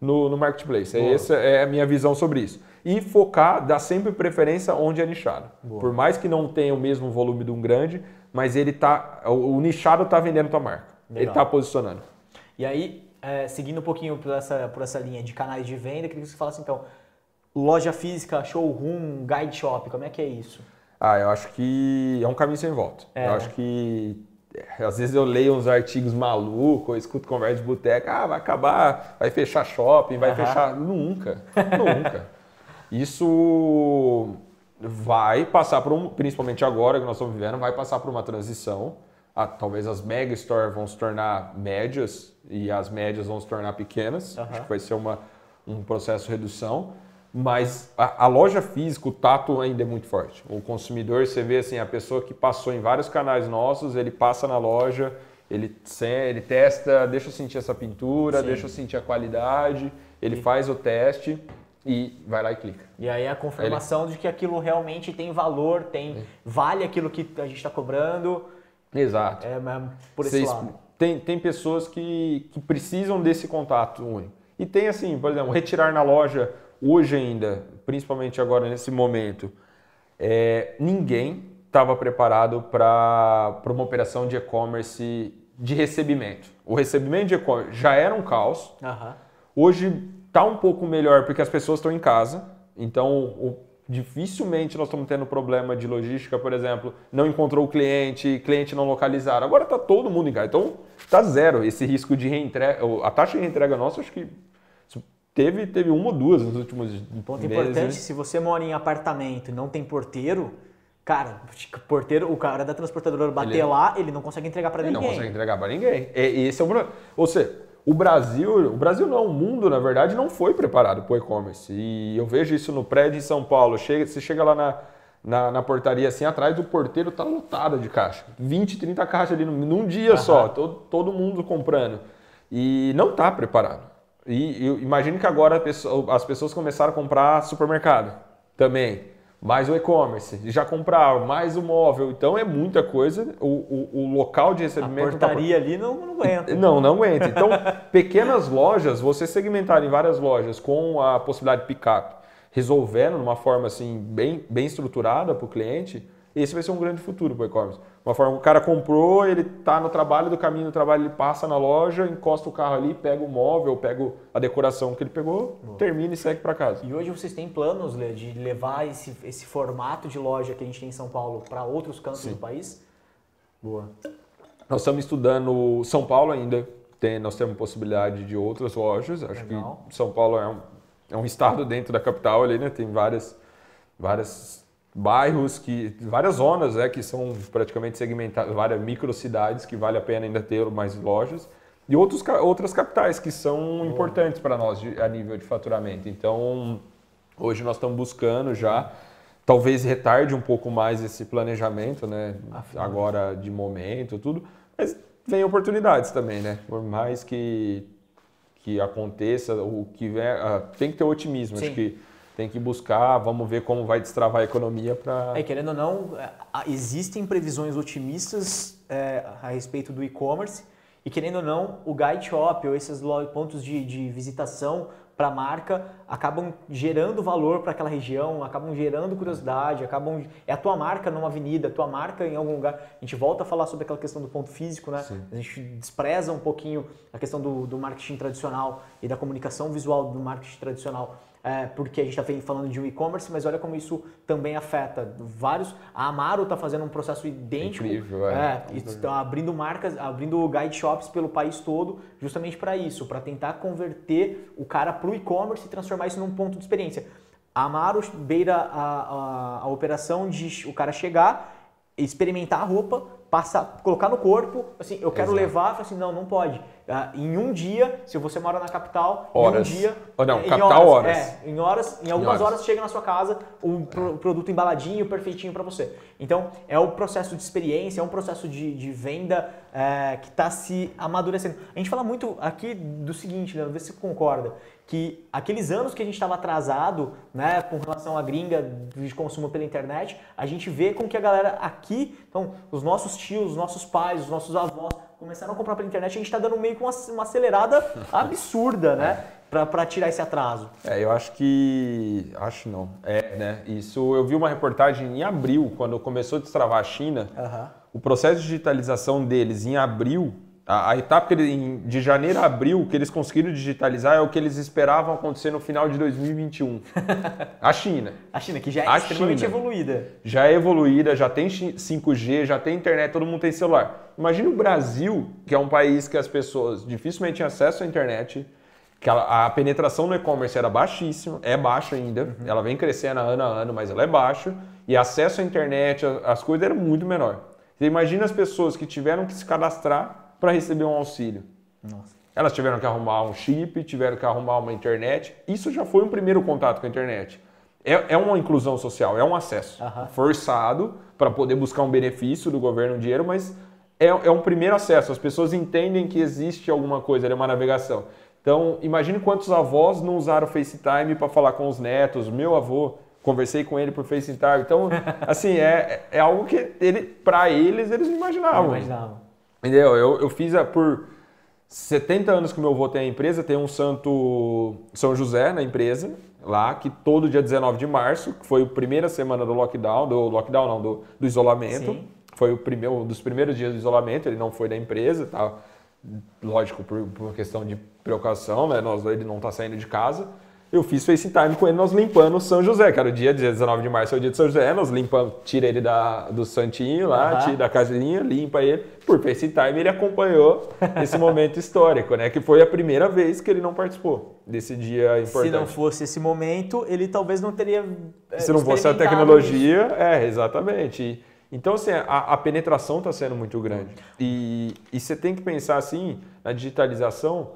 no, no marketplace. Boa. Essa é a minha visão sobre isso. E focar, dar sempre preferência onde é nichado. Boa. Por mais que não tenha o mesmo volume de um grande, mas ele tá, o, o nichado está vendendo tua marca. Legal. Ele está posicionando. E aí, é, seguindo um pouquinho por essa, por essa linha de canais de venda, queria que você falasse então, loja física, showroom, guide shop, como é que é isso? Ah, eu acho que é um caminho sem volta. É. Eu acho que é, às vezes eu leio uns artigos malucos, eu escuto conversa de boteca, ah, vai acabar, vai fechar shopping, vai uhum. fechar. Nunca, nunca. Isso vai passar por um, principalmente agora que nós estamos vivendo, vai passar por uma transição. Ah, talvez as mega stores vão se tornar médias e as médias vão se tornar pequenas. Uhum. Acho que vai ser uma, um processo de redução. Mas a, a, loja física, o tato ainda é muito forte. O consumidor, você vê assim, a pessoa que passou em vários canais nossos, ele passa na loja, ele, ele testa, deixa eu sentir essa pintura, Sim. deixa eu sentir a qualidade, ele Sim. faz o teste e vai lá e clica. E aí a confirmação ele... de que aquilo realmente tem valor, tem vale aquilo que a gente está cobrando. Exato. É, por esse Vocês, lado. Tem, tem pessoas que, que precisam desse contato único. E tem assim, por exemplo, retirar na loja hoje ainda, principalmente agora nesse momento, é, ninguém estava preparado para uma operação de e-commerce de recebimento. O recebimento de e-commerce já era um caos. Uhum. Hoje está um pouco melhor porque as pessoas estão em casa. Então, o, dificilmente nós estamos tendo problema de logística, por exemplo, não encontrou o cliente, cliente não localizado. Agora está todo mundo em casa. Então, está zero esse risco de reentrega. A taxa de reentrega nossa, acho que Teve, teve uma ou duas nos últimos Um ponto meses, importante, se você mora em apartamento e não tem porteiro, cara, porteiro, o cara da transportadora bater ele, lá, ele não consegue entregar para ninguém. Ele não consegue entregar para ninguém. E, esse é o problema. Ou seja, o Brasil, o Brasil não, o mundo, na verdade, não foi preparado para o e-commerce. E eu vejo isso no prédio em São Paulo. Chega, você chega lá na, na, na, portaria, assim, atrás do porteiro tá lotada de caixa. 20, 30 caixas ali num, num dia só, todo, todo mundo comprando. E não está preparado. E, imagine que agora as pessoas começaram a comprar supermercado também, mais o e-commerce, já compraram, mais o móvel. Então é muita coisa. O, o, o local de recebimento. A portaria tá... ali não, não aguenta. Não, não aguenta. Então, pequenas lojas, você segmentar em várias lojas com a possibilidade de pick-up, resolvendo de uma forma assim, bem, bem estruturada para o cliente, esse vai ser um grande futuro para o e-commerce. Uma forma, o cara comprou, ele está no trabalho, do caminho do trabalho, ele passa na loja, encosta o carro ali, pega o móvel, pega a decoração que ele pegou, Boa. termina e segue para casa. E hoje vocês têm planos, Lê, de levar esse, esse formato de loja que a gente tem em São Paulo para outros cantos Sim. do país? Boa. Nós estamos estudando São Paulo ainda, tem, nós temos possibilidade de outras lojas. Acho Legal. que São Paulo é um, é um estado dentro da capital ali, né? Tem várias, várias bairros que várias zonas é que são praticamente segmentadas várias microcidades que vale a pena ainda ter mais lojas e outros outras capitais que são importantes para nós de, a nível de faturamento então hoje nós estamos buscando já talvez retarde um pouco mais esse planejamento né Afinal. agora de momento tudo mas vem oportunidades também né por mais que que aconteça o que vem, ah, tem que ter otimismo Sim. acho que tem que buscar, vamos ver como vai destravar a economia para. É, querendo ou não, é, existem previsões otimistas é, a respeito do e-commerce e querendo ou não, o guide shop ou esses pontos de, de visitação para a marca acabam gerando valor para aquela região, acabam gerando curiosidade, acabam é a tua marca numa avenida, a tua marca em algum lugar. A gente volta a falar sobre aquela questão do ponto físico, né? Sim. A gente despreza um pouquinho a questão do, do marketing tradicional e da comunicação visual do marketing tradicional é, porque a gente está falando de um e-commerce, mas olha como isso também afeta vários. A Amaro está fazendo um processo idêntico, Incrível, é. é está abrindo marcas, abrindo guide shops pelo país todo, justamente para isso, para tentar converter o cara para o e-commerce e transformar isso num ponto de experiência. A Amaro beira a, a, a operação de o cara chegar, experimentar a roupa, passar, colocar no corpo, assim, eu quero Exato. levar, assim, não, não pode. Uh, em um dia, se você mora na capital, horas. em um dia. Ou não, capital horas. É, em horas, em algumas em horas. horas. chega na sua casa um é. produto embaladinho, perfeitinho para você. Então, é o processo de experiência, é um processo de, de venda é, que está se amadurecendo. A gente fala muito aqui do seguinte, Leandro, vê se você concorda, que aqueles anos que a gente estava atrasado né, com relação à gringa de consumo pela internet, a gente vê com que a galera aqui, então, os nossos tios, os nossos pais, os nossos avós, começaram a comprar pela internet, a gente está dando meio que uma, uma acelerada absurda, né? Para tirar esse atraso. É, eu acho que. Acho não. É, né? Isso eu vi uma reportagem em abril, quando começou a destravar a China. Uhum. O processo de digitalização deles em abril A, a etapa que ele, de janeiro a abril que eles conseguiram digitalizar é o que eles esperavam acontecer no final de 2021. a China. A China, que já é A extremamente China. evoluída. Já é evoluída, já tem 5G, já tem internet, todo mundo tem celular. Imagina o Brasil, que é um país que as pessoas dificilmente têm acesso à internet, que a, a penetração no e-commerce era baixíssima, é baixa ainda, ela vem crescendo ano a ano, mas ela é baixa, e acesso à internet, as coisas eram muito menor. Você imagina as pessoas que tiveram que se cadastrar para receber um auxílio. Nossa. Elas tiveram que arrumar um chip, tiveram que arrumar uma internet. Isso já foi um primeiro contato com a internet. É, é uma inclusão social, é um acesso Aham. forçado para poder buscar um benefício do governo, um dinheiro, mas é, é um primeiro acesso. As pessoas entendem que existe alguma coisa, é uma navegação. Então, imagine quantos avós não usaram o FaceTime para falar com os netos. Meu avô, conversei com ele por FaceTime. Então, assim, é, é algo que ele, para eles, eles não imaginavam. Não imaginava. Entendeu? Eu, eu fiz a, por 70 anos que meu avô tem a empresa, tem um santo São José na empresa, lá, que todo dia 19 de março, que foi a primeira semana do lockdown, do lockdown não, do, do isolamento. Sim. Foi o primeiro, um dos primeiros dias do isolamento, ele não foi da empresa, tá? lógico, por, por questão de precaução, né? Nós, ele não tá saindo de casa. Eu fiz FaceTime com ele, nós limpando o São José, que era o dia, dia 19 de março é o dia de São José, nós limpamos, tira ele da, do santinho lá, Aham. tira da casinha, limpa ele. Por FaceTime ele acompanhou esse momento histórico, né? Que foi a primeira vez que ele não participou desse dia importante. Se não fosse esse momento, ele talvez não teria. eh, Se não fosse a tecnologia, é, exatamente. E- Então, assim, a, a penetração está sendo muito grande. E, e você tem que pensar, assim, na digitalização,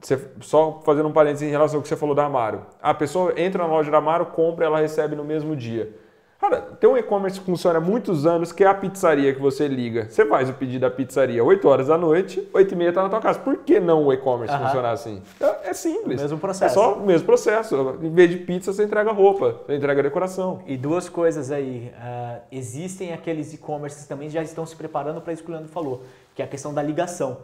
você- só fazendo um parênteses em relação ao que você falou da Amaro. A pessoa entra na loja da Amaro, compra, ela recebe no mesmo dia. Cara, tem um e-commerce que funciona há muitos anos, que é a pizzaria que você liga. Você faz o pedido da pizzaria 8 horas da noite, 8 e meia está na tua casa. Por que não o e-commerce funcionar assim? É, é simples. O mesmo processo. É só o mesmo processo. Em vez de pizza, você entrega roupa, você entrega decoração. E duas coisas aí. ah, existem aqueles e-commerces também que já estão se preparando para isso que o Leandro falou, que é a questão da ligação.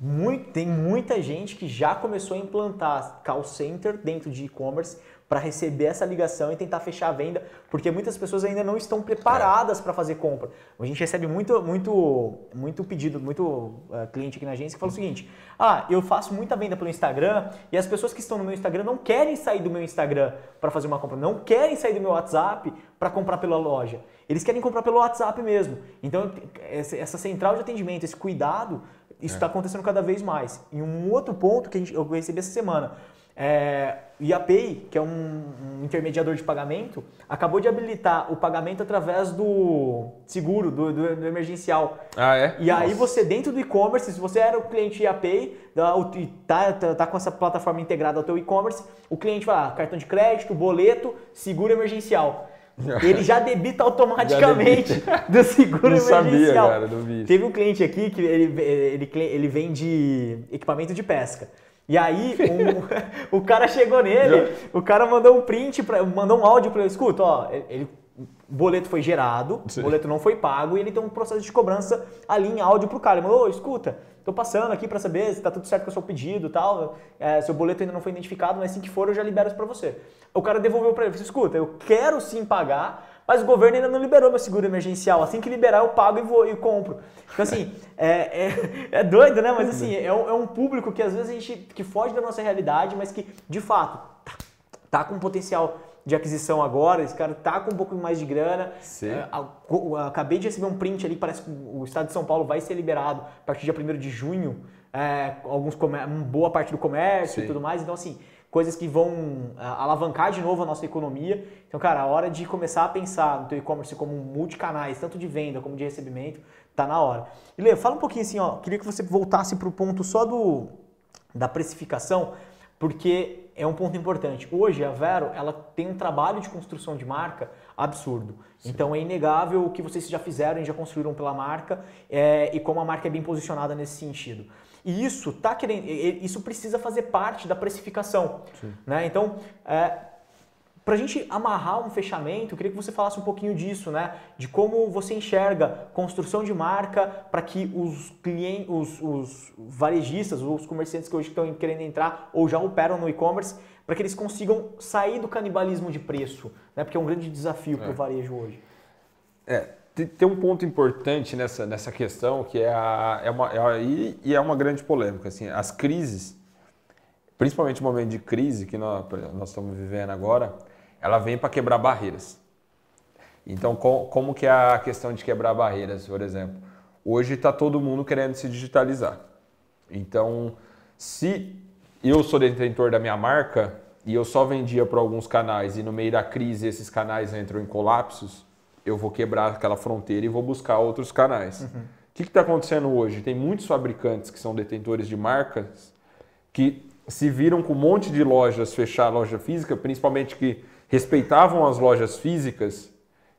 Muito- tem muita gente que já começou a implantar call center dentro de e-commerce para receber essa ligação e tentar fechar a venda, porque muitas pessoas ainda não estão preparadas para fazer compra. A gente recebe muito, muito, muito pedido, muito ah, cliente aqui na agência que fala o seguinte: ah, eu faço muita venda pelo Instagram e as pessoas que estão no meu Instagram não querem sair do meu Instagram para fazer uma compra, não querem sair do meu WhatsApp para comprar pela loja. Eles querem comprar pelo WhatsApp mesmo. Então, essa central de atendimento, esse cuidado, isso está acontecendo cada vez mais. E um outro ponto que a gente, eu recebi essa semana, é, o IAPay, que é um, um intermediador de pagamento, acabou de habilitar o pagamento através do seguro, do, do- do emergencial. Ah, é? E aí Nossa. você, dentro do e-commerce, se você era o cliente IAPay, e tá, tá, tá com essa plataforma integrada ao teu e-commerce, o cliente vai lá, cartão de crédito, boleto, seguro emergencial. Ele já debita automaticamente do seguro Não sabia, emergencial. cara, não vi. Teve um cliente aqui que ele, ele, ele vende equipamento de pesca. E aí, um- o cara chegou nele, o cara mandou um print, pra, mandou um áudio para ele, escuta, ó, ele, o boleto foi gerado, Sim. o boleto não foi pago e ele tem um processo de cobrança ali em áudio pro cara. Ele mandou, ô, escuta, tô passando aqui para saber se tá tudo certo com o seu pedido e tal, é, seu boleto ainda não foi identificado, mas assim que for eu já libero isso para você. O cara devolveu para ele, falou, escuta, eu quero sim pagar, mas o governo ainda não liberou meu seguro emergencial. Assim que liberar, eu pago e vou e compro. Então, assim, é, é, é doido, né? Mas assim, é um, é um público que às vezes a gente que foge da nossa realidade, mas que, de fato, tá, tá com potencial de aquisição agora, esse cara tá com um pouco mais de grana. É, o- acabei de receber um print ali, parece que o estado de São Paulo vai ser liberado a partir do dia 1 de junho, é, alguns boa parte do comércio e Sim. tudo mais. Então, assim, coisas que vão ah, alavancar de novo a nossa economia. Então, cara, a hora de começar a pensar no teu e-commerce como multicanais, tanto de venda como de recebimento, tá na hora. E Lê, fala um pouquinho assim, ó, queria que você voltasse pro ponto só do da precificação, porque é um ponto importante. Hoje a Vero, ela tem um trabalho de construção de marca absurdo. Então é inegável o que vocês já fizeram e já construíram pela marca é, e como a marca é bem posicionada nesse sentido. E isso tá querendo, isso precisa fazer parte da precificação, né? Então, é, para a gente amarrar um fechamento, eu queria que você falasse um pouquinho disso, né? De como você enxerga construção de marca para que os clientes, os, os varejistas, os comerciantes que hoje estão querendo entrar ou já operam no e-commerce, para que eles consigam sair do canibalismo de preço, né? Porque é um grande desafio para o varejo hoje. É, tem um ponto importante nessa, nessa questão que é, a, é uma, é, e, e é uma grande polêmica. Assim, as crises, principalmente o momento de crise que nós, nós estamos vivendo agora, ela vem para quebrar barreiras. Então, com, como que é a questão de quebrar barreiras, por exemplo? Hoje está todo mundo querendo se digitalizar. Então, se eu sou detentor da minha marca e eu só vendia para alguns canais e no meio da crise esses canais entram em colapsos, eu vou quebrar aquela fronteira e vou buscar outros canais. Uhum. O que está acontecendo hoje? Tem muitos fabricantes que são detentores de marcas que se viram com um monte de lojas fechar a loja física, principalmente que respeitavam as lojas físicas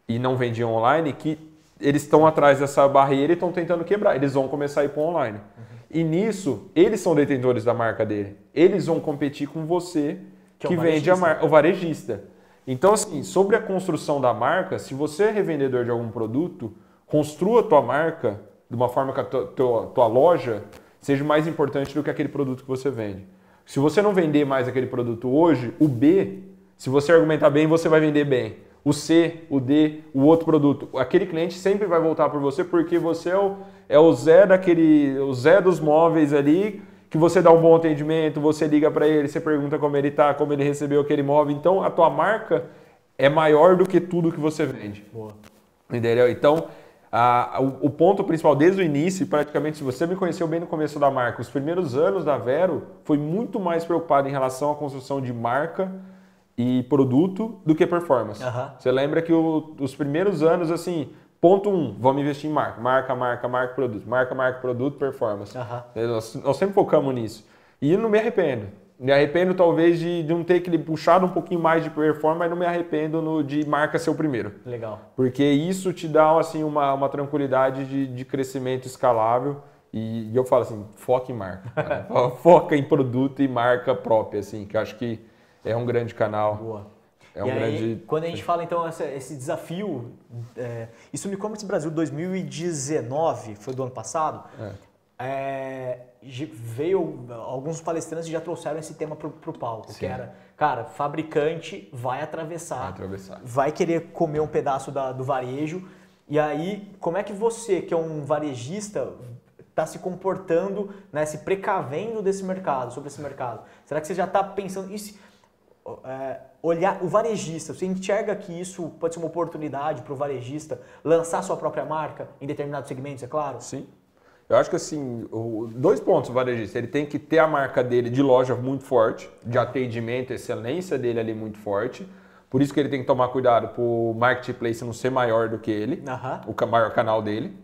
e não vendiam online, que eles estão atrás dessa barreira e estão tentando quebrar. Eles vão começar a ir para online. Uhum. E nisso, eles são detentores da marca dele. Eles vão competir com você que, que é vende a marca, o varejista. Então, assim, sobre a construção da marca, se você é revendedor de algum produto, construa a tua marca de uma forma que a tua, tua, tua loja seja mais importante do que aquele produto que você vende. Se você não vender mais aquele produto hoje, o B, se você argumentar bem, você vai vender bem. O C, o D, o outro produto. Aquele cliente sempre vai voltar por você porque você é o, é o Zé daquele, o Zé dos móveis ali que você dá um bom atendimento, você liga para ele, você pergunta como ele está, como ele recebeu aquele imóvel. Então, a tua marca é maior do que tudo que você vende. Boa. Entendeu? Então, a, o, o, ponto principal desde o início, praticamente, se você me conheceu bem no começo da marca, os primeiros anos da Vero foi muito mais preocupado em relação à construção de marca e produto do que performance. Uhum. Você lembra que o, os primeiros anos, assim, Ponto 1, um, vamos investir em marca. Marca, marca, marca, produto. Marca, marca, produto, performance. Uhum. Nós, nós, sempre focamos nisso. E não me arrependo. Me arrependo talvez de, de não ter que puxado um pouquinho mais de performance, mas não me arrependo no, de marca ser o primeiro. Legal. Porque isso te dá assim, uma, uma tranquilidade de, de crescimento escalável. E, e eu falo assim, foca em marca. foca em produto e marca própria, assim, que eu acho que é um grande canal. Boa. É um e aí, grande... quando a gente fala então essa, esse desafio, é, isso no e-commerce Brasil 2019, foi do ano passado, é. É, veio alguns palestrantes já trouxeram esse tema para o palco, Sim. que era, cara, fabricante vai atravessar, vai atravessar, vai querer comer um pedaço da, do varejo, e aí como é que você, que é um varejista, está se comportando, né, se precavendo desse mercado, sobre esse mercado? Será que você já está pensando... Isso, é, olhar o varejista, você enxerga que isso pode ser uma oportunidade para o varejista lançar sua própria marca em determinados segmentos, é claro? Sim. Eu acho que assim, dois pontos o varejista, ele tem que ter a marca dele de loja muito forte, de atendimento, excelência dele ali muito forte. Por isso que ele tem que tomar cuidado para o marketplace não ser maior do que ele, uhum. o maior canal dele.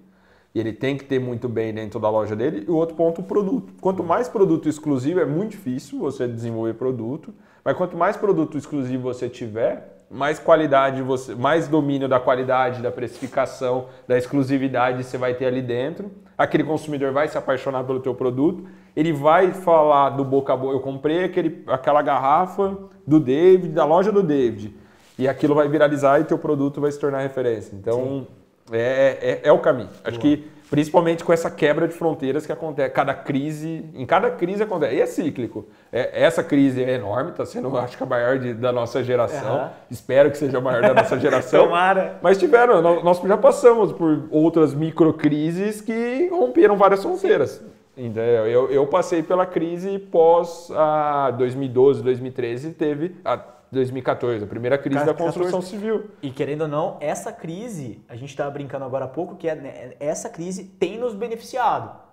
E ele tem que ter muito bem dentro da loja dele. E o outro ponto, o produto. Quanto mais produto exclusivo, é muito difícil você desenvolver produto. Mas quanto mais produto exclusivo você tiver, mais qualidade você, mais domínio da qualidade, da precificação, da exclusividade você vai ter ali dentro. Aquele consumidor vai se apaixonar pelo teu produto, ele vai falar do boca a boca, eu comprei aquele, aquela garrafa do David, da loja do David. E aquilo vai viralizar e teu produto vai se tornar referência. Então, é, é, é, o caminho. Acho Boa. que principalmente com essa quebra de fronteiras que acontece. Cada crise, em cada crise acontece. E é cíclico. É, essa crise é enorme, está sendo, acho que a maior de, da nossa geração. Uhum. Espero que seja a maior da nossa geração. Tomara. Mas tiveram, nós já passamos por outras microcrises que romperam várias fronteiras. Então, eu, eu passei pela crise pós a 2012, 2013, teve a 2014, a primeira crise 14, da construção civil. E querendo ou não, essa crise, a gente estava brincando agora há pouco, que é, né, essa crise tem nos beneficiado.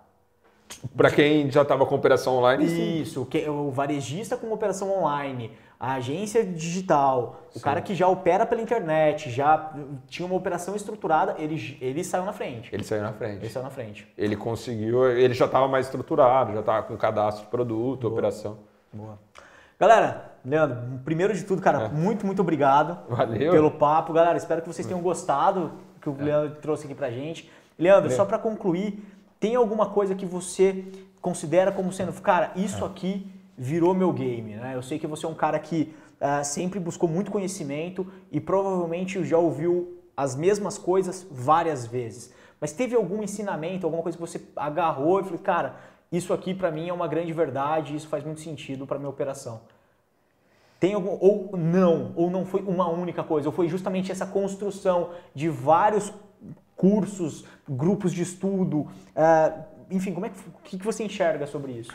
Para quem já estava com operação online? Isso, sim. o varejista com operação online, a agência digital, sim. o cara que já opera pela internet, já tinha uma operação estruturada, ele, ele saiu na frente. Ele saiu na frente. Ele saiu na frente. Ele conseguiu, ele já estava mais estruturado, já estava com cadastro de produto, Boa. operação. Boa. Galera, Leandro, primeiro de tudo, cara, é. muito, muito obrigado Valeu. pelo papo. Galera, espero que vocês tenham gostado que o é. Leandro trouxe aqui pra gente. Leandro, Valeu. só para concluir, tem alguma coisa que você considera como sendo, cara, isso é. aqui virou meu game, né? Eu sei que você é um cara que uh, sempre buscou muito conhecimento e provavelmente já ouviu as mesmas coisas várias vezes. Mas teve algum ensinamento, alguma coisa que você agarrou e falou, cara, isso aqui para mim é uma grande verdade, isso faz muito sentido para minha operação. Tem algum ou não, ou não foi uma única coisa, ou foi justamente essa construção de vários cursos, grupos de estudo? Uh, enfim, como é que, o que você enxerga sobre isso?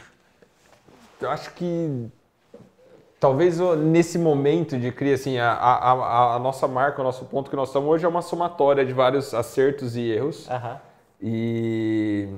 Eu acho que talvez nesse momento de criar assim, a, a, a, nossa marca, o nosso ponto que nós estamos hoje é uma somatória de vários acertos e erros. Uhum. E,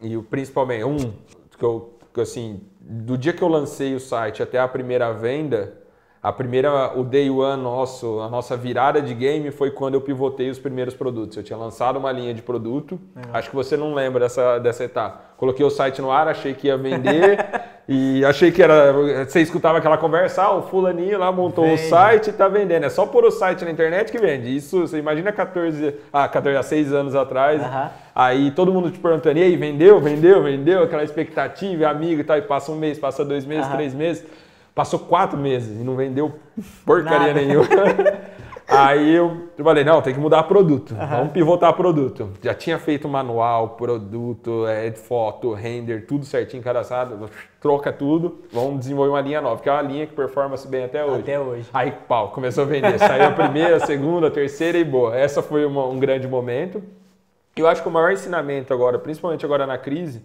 e principalmente, um, que eu, que assim, do dia que eu lancei o site até a primeira venda, a primeira, o day one nosso, a nossa virada de game foi quando eu pivotei os primeiros produtos. Eu tinha lançado uma linha de produto, acho que você não lembra dessa, dessa etapa. Coloquei o site no ar, achei que ia vender e achei que era. Você escutava aquela conversa, ah, o fulaninho lá montou o site e tá vendendo. É só pôr o site na internet que vende. Isso, você imagina 14, ah, 14 há 6 anos atrás. Uhum. Aí todo mundo te perguntando, e aí, vendeu, vendeu, vendeu, aquela expectativa, amigo e tal, e passa um mês, passa dois meses, uhum. três meses. Passou quatro meses e não vendeu porcaria Nada. nenhuma. Aí eu falei, não, tem que mudar produto. Uhum. Vamos pivotar produto. Já tinha feito manual, produto, é, foto, render, tudo certinho, cadastrado. Troca tudo, vamos desenvolver uma linha nova, que é uma linha que performance bem até hoje. Até hoje. Aí, pau, começou a vender. Saiu a primeira, a segunda, a terceira e boa. Essa foi uma, um grande momento. Eu acho que o maior ensinamento agora, principalmente agora na crise,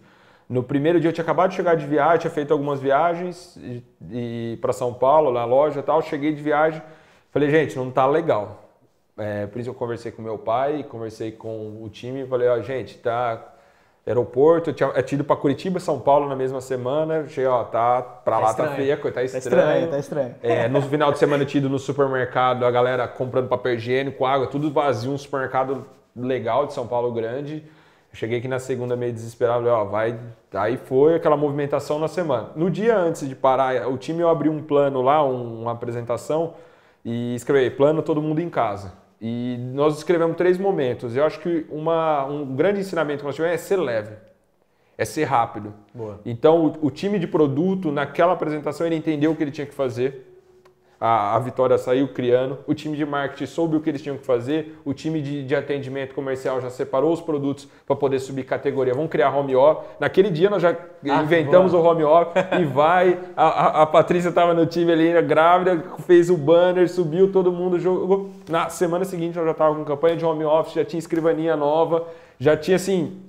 no primeiro dia eu tinha acabado de chegar de viagem, tinha feito algumas viagens e, e para São Paulo, na loja e tal. Cheguei de viagem, falei, gente, não tá legal. É, por isso eu conversei com meu pai, conversei com o time e falei, ó, gente, tá aeroporto, eu tinha, eu tinha ido para Curitiba, São Paulo na mesma semana, cheguei, ó, tá para tá lá tá tá feia, tá, tá estranho. Tá estranho, tá estranho. É, no final de semana eu tinha ido no supermercado, a galera comprando papel higiênico, água, tudo vazio, um supermercado legal de São Paulo grande. Cheguei aqui na segunda meio desesperado, ó, vai. Aí foi aquela movimentação na semana. No dia antes de parar, o time eu abri um plano lá, uma apresentação, e escrevi plano todo mundo em casa. E nós escrevemos três momentos. Eu acho que uma, um grande ensinamento que nós tivemos é ser leve, é ser rápido. Boa. Então o, o time de produto, naquela apresentação, ele entendeu o que ele tinha que fazer a, a Vitória saiu criando, o time de marketing soube o que eles tinham que fazer, o time de, de atendimento comercial já separou os produtos para poder subir categoria. Vamos criar home office. Naquele dia nós já ah, inventamos boa. o home office e vai. A, a, a Patrícia estava no time ali, grávida, fez o banner, subiu, todo mundo jogou. Na semana seguinte nós já estava com campanha de home office, já tinha escrivaninha nova, já tinha assim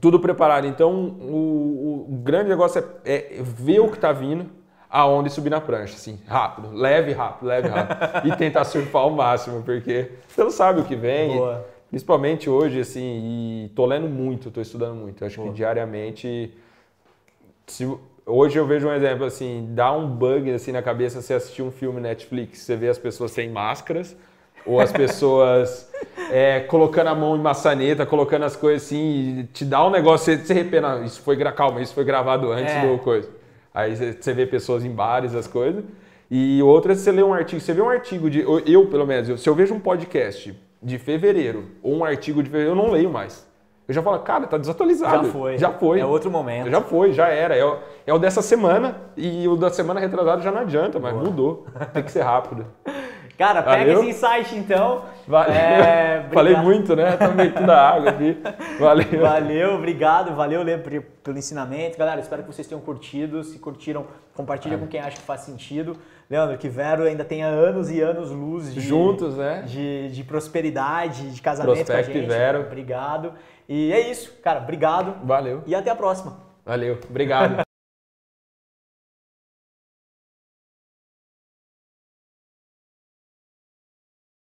tudo preparado. Então, o, o grande negócio é, é ver o que está vindo, aonde subir na prancha, assim, rápido, leve, rápido, leve, rápido. e tentar surfar ao máximo, porque você não sabe o que vem. Boa. Principalmente hoje, assim, e tô lendo muito, tô estudando muito. acho Boa. que diariamente. Se, hoje eu vejo um exemplo assim, dá um bug assim na cabeça você assistir um filme Netflix, você vê as pessoas sem máscaras, ou as pessoas é, colocando a mão em maçaneta, colocando as coisas assim, e te dá um negócio, você, você arrependa, isso foi, calma, isso foi gravado antes é. do coisa. Aí você vê pessoas em bares, as coisas. E outras, você lê um artigo, você vê um artigo de. Eu, pelo menos, se eu vejo um podcast de fevereiro ou um artigo de fevereiro, eu não leio mais. Eu já falo, cara, tá desatualizado. Já foi. Já foi. É outro momento. Já foi, já era. É o, é o dessa semana e o da semana retrasada já não adianta, mas Boa. mudou. Tem que ser rápido. Cara, pega Valeu? esse insight então. Valeu. É, Falei muito, né? Tomei toda a água aqui. Valeu. Valeu, obrigado. Valeu, Lê, pelo ensinamento. Galera, espero que vocês tenham curtido. Se curtiram, compartilha com quem acha que faz sentido. Leandro, que Vero ainda tenha anos e anos luz de, juntos, né? De, de prosperidade, de casamento Prospect com a gente. Vero. Obrigado. E é isso, cara. Obrigado. Valeu. E até a próxima. Valeu. Obrigado.